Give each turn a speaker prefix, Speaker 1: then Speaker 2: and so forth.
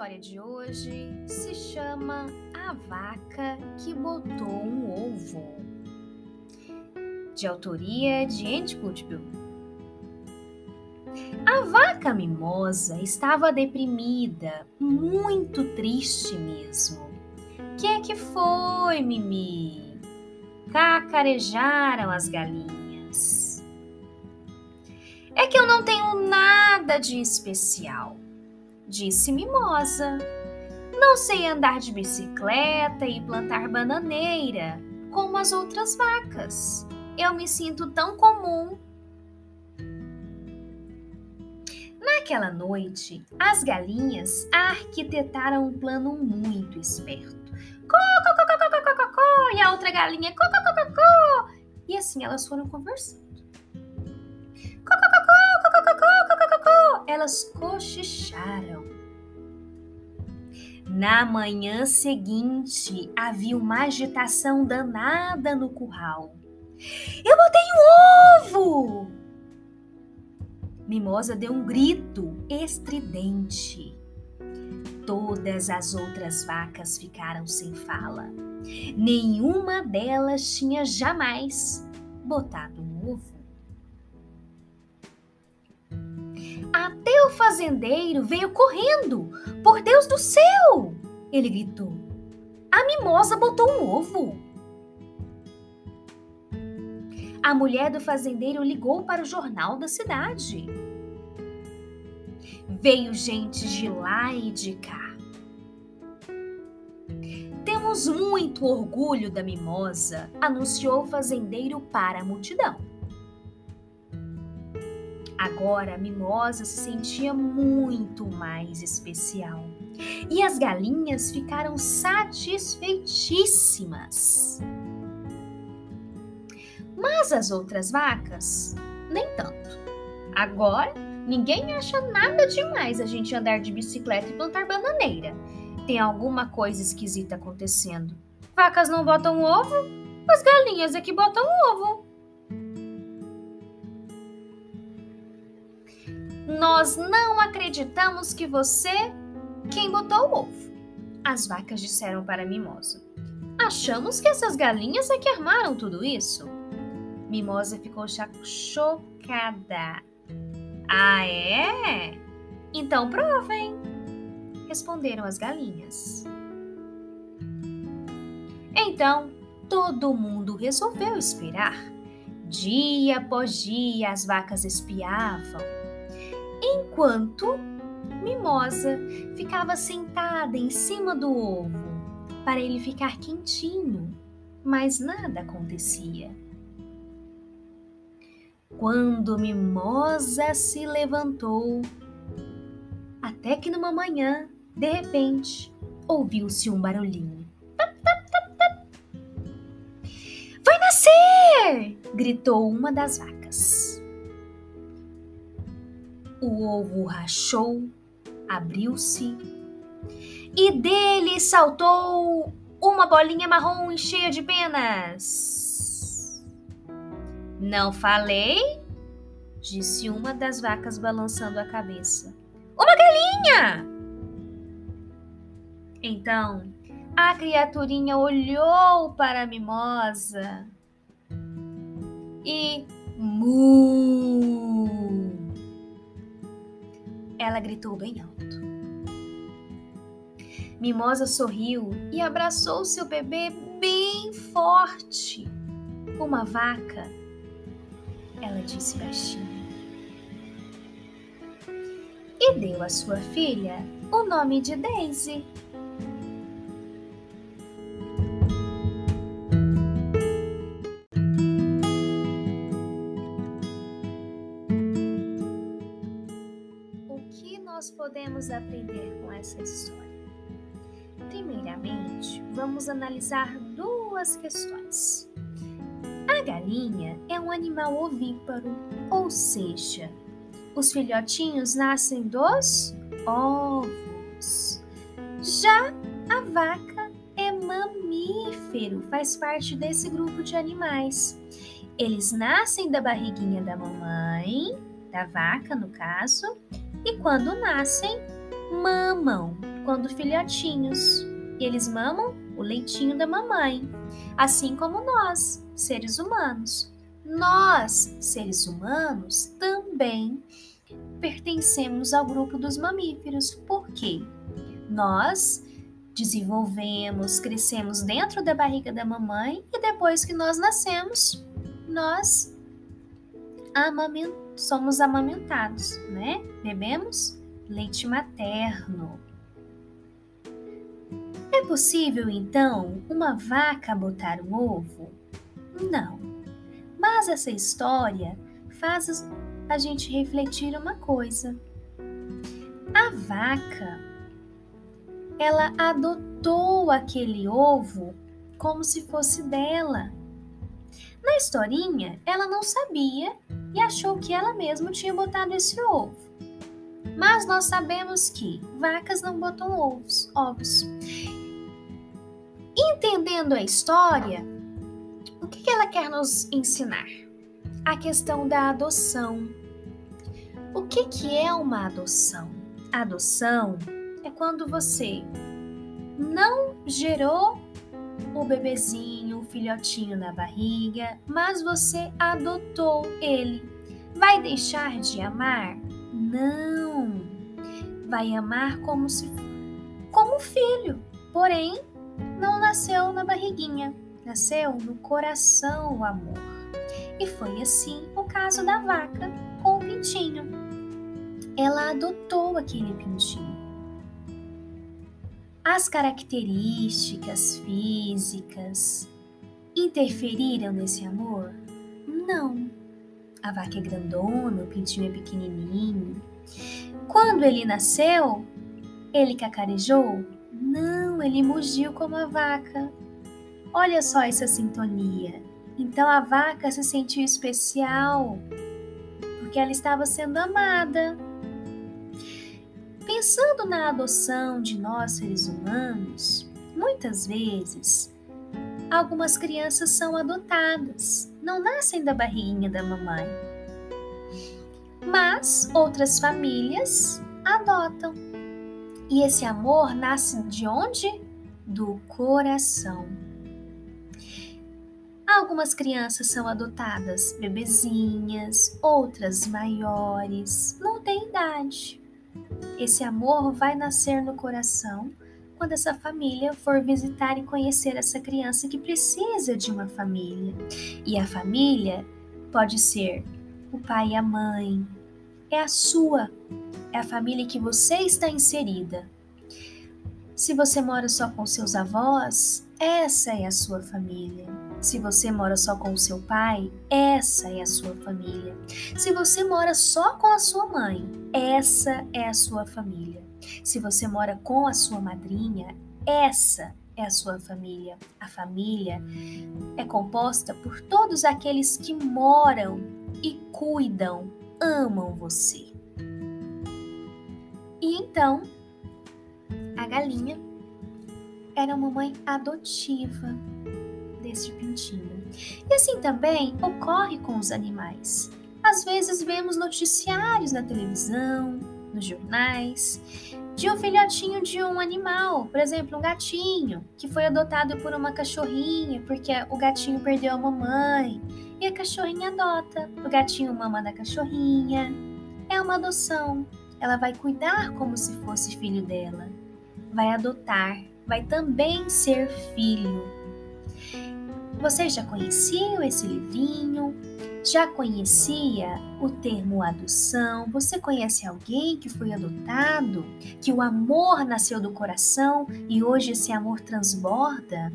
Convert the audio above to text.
Speaker 1: história de hoje se chama A Vaca que Botou um Ovo, de autoria de Andy Putbill. A vaca mimosa estava deprimida, muito triste mesmo. Que é que foi, Mimi? Cacarejaram as galinhas. É que eu não tenho nada de especial disse Mimosa. Não sei andar de bicicleta e plantar bananeira como as outras vacas. Eu me sinto tão comum. Naquela noite, as galinhas arquitetaram um plano muito esperto. E a outra galinha. E assim elas foram conversando. Elas cochicharam. Na manhã seguinte, havia uma agitação danada no curral. Eu botei um ovo! Mimosa deu um grito estridente. Todas as outras vacas ficaram sem fala. Nenhuma delas tinha jamais botado um ovo. Até o fazendeiro veio correndo. Por Deus do céu! Ele gritou. A mimosa botou um ovo. A mulher do fazendeiro ligou para o jornal da cidade. Veio gente de lá e de cá. Temos muito orgulho da mimosa, anunciou o fazendeiro para a multidão. Agora a mimosa se sentia muito mais especial. E as galinhas ficaram satisfeitíssimas. Mas as outras vacas, nem tanto. Agora, ninguém acha nada demais a gente andar de bicicleta e plantar bananeira. Tem alguma coisa esquisita acontecendo. Vacas não botam ovo? As galinhas é que botam ovo. Nós não acreditamos que você quem botou o ovo. As vacas disseram para Mimosa. Achamos que essas galinhas é que armaram tudo isso. Mimosa ficou chocada. Ah, é? Então provem, responderam as galinhas. Então, todo mundo resolveu esperar. Dia após dia, as vacas espiavam enquanto Mimosa ficava sentada em cima do ovo para ele ficar quentinho, mas nada acontecia. Quando Mimosa se levantou, até que numa manhã, de repente, ouviu-se um barulhinho. Tap, tap, tap, tap. Vai nascer! gritou uma das vacas. O ovo rachou, abriu-se e dele saltou uma bolinha marrom cheia de penas. Não falei? disse uma das vacas balançando a cabeça. Uma galinha! Então a criaturinha olhou para a mimosa e mu ela gritou bem alto. Mimosa sorriu e abraçou seu bebê bem forte. Uma vaca, ela disse baixinho. E deu à sua filha o nome de Daisy. Nós podemos aprender com essa história? Primeiramente, vamos analisar duas questões. A galinha é um animal ovíparo, ou seja, os filhotinhos nascem dos ovos. Já a vaca é mamífero, faz parte desse grupo de animais. Eles nascem da barriguinha da mamãe, da vaca no caso, e quando nascem, mamam quando filhotinhos. E eles mamam o leitinho da mamãe, assim como nós, seres humanos. Nós, seres humanos, também pertencemos ao grupo dos mamíferos. Por quê? Nós desenvolvemos, crescemos dentro da barriga da mamãe e depois que nós nascemos, nós amament somos amamentados, né? Bebemos leite materno. É possível então uma vaca botar um ovo? Não. Mas essa história faz a gente refletir uma coisa. A vaca, ela adotou aquele ovo como se fosse dela. Na historinha, ela não sabia e achou que ela mesma tinha botado esse ovo. Mas nós sabemos que vacas não botam ovos. ovos. Entendendo a história, o que ela quer nos ensinar? A questão da adoção. O que, que é uma adoção? Adoção é quando você não gerou o bebezinho, filhotinho na barriga, mas você adotou ele. Vai deixar de amar? Não. Vai amar como se como filho. Porém, não nasceu na barriguinha, nasceu no coração o amor. E foi assim o caso da vaca com o pintinho ela adotou aquele pintinho. As características físicas interferiram nesse amor? Não. A vaca é grandona, o pintinho é pequenininho. Quando ele nasceu, ele cacarejou? Não, ele mugiu como a vaca. Olha só essa sintonia. Então a vaca se sentiu especial porque ela estava sendo amada. Pensando na adoção de nós seres humanos, muitas vezes algumas crianças são adotadas, não nascem da barriguinha da mamãe. Mas outras famílias adotam. E esse amor nasce de onde? Do coração. Algumas crianças são adotadas bebezinhas, outras maiores, não tem idade. Esse amor vai nascer no coração quando essa família for visitar e conhecer essa criança que precisa de uma família. E a família pode ser o pai e a mãe, é a sua, é a família que você está inserida. Se você mora só com seus avós, essa é a sua família. Se você mora só com o seu pai, essa é a sua família. Se você mora só com a sua mãe, essa é a sua família. Se você mora com a sua madrinha, essa é a sua família. A família é composta por todos aqueles que moram e cuidam, amam você. E então, a galinha era uma mãe adotiva deste pintinho. E assim também ocorre com os animais. Às vezes vemos noticiários na televisão, nos jornais, de um filhotinho de um animal, por exemplo, um gatinho, que foi adotado por uma cachorrinha, porque o gatinho perdeu a mamãe, e a cachorrinha adota. O gatinho mama da cachorrinha. É uma adoção. Ela vai cuidar como se fosse filho dela. Vai adotar, vai também ser filho. Você já conhecia esse livrinho? Já conhecia o termo adoção? Você conhece alguém que foi adotado? Que o amor nasceu do coração e hoje esse amor transborda?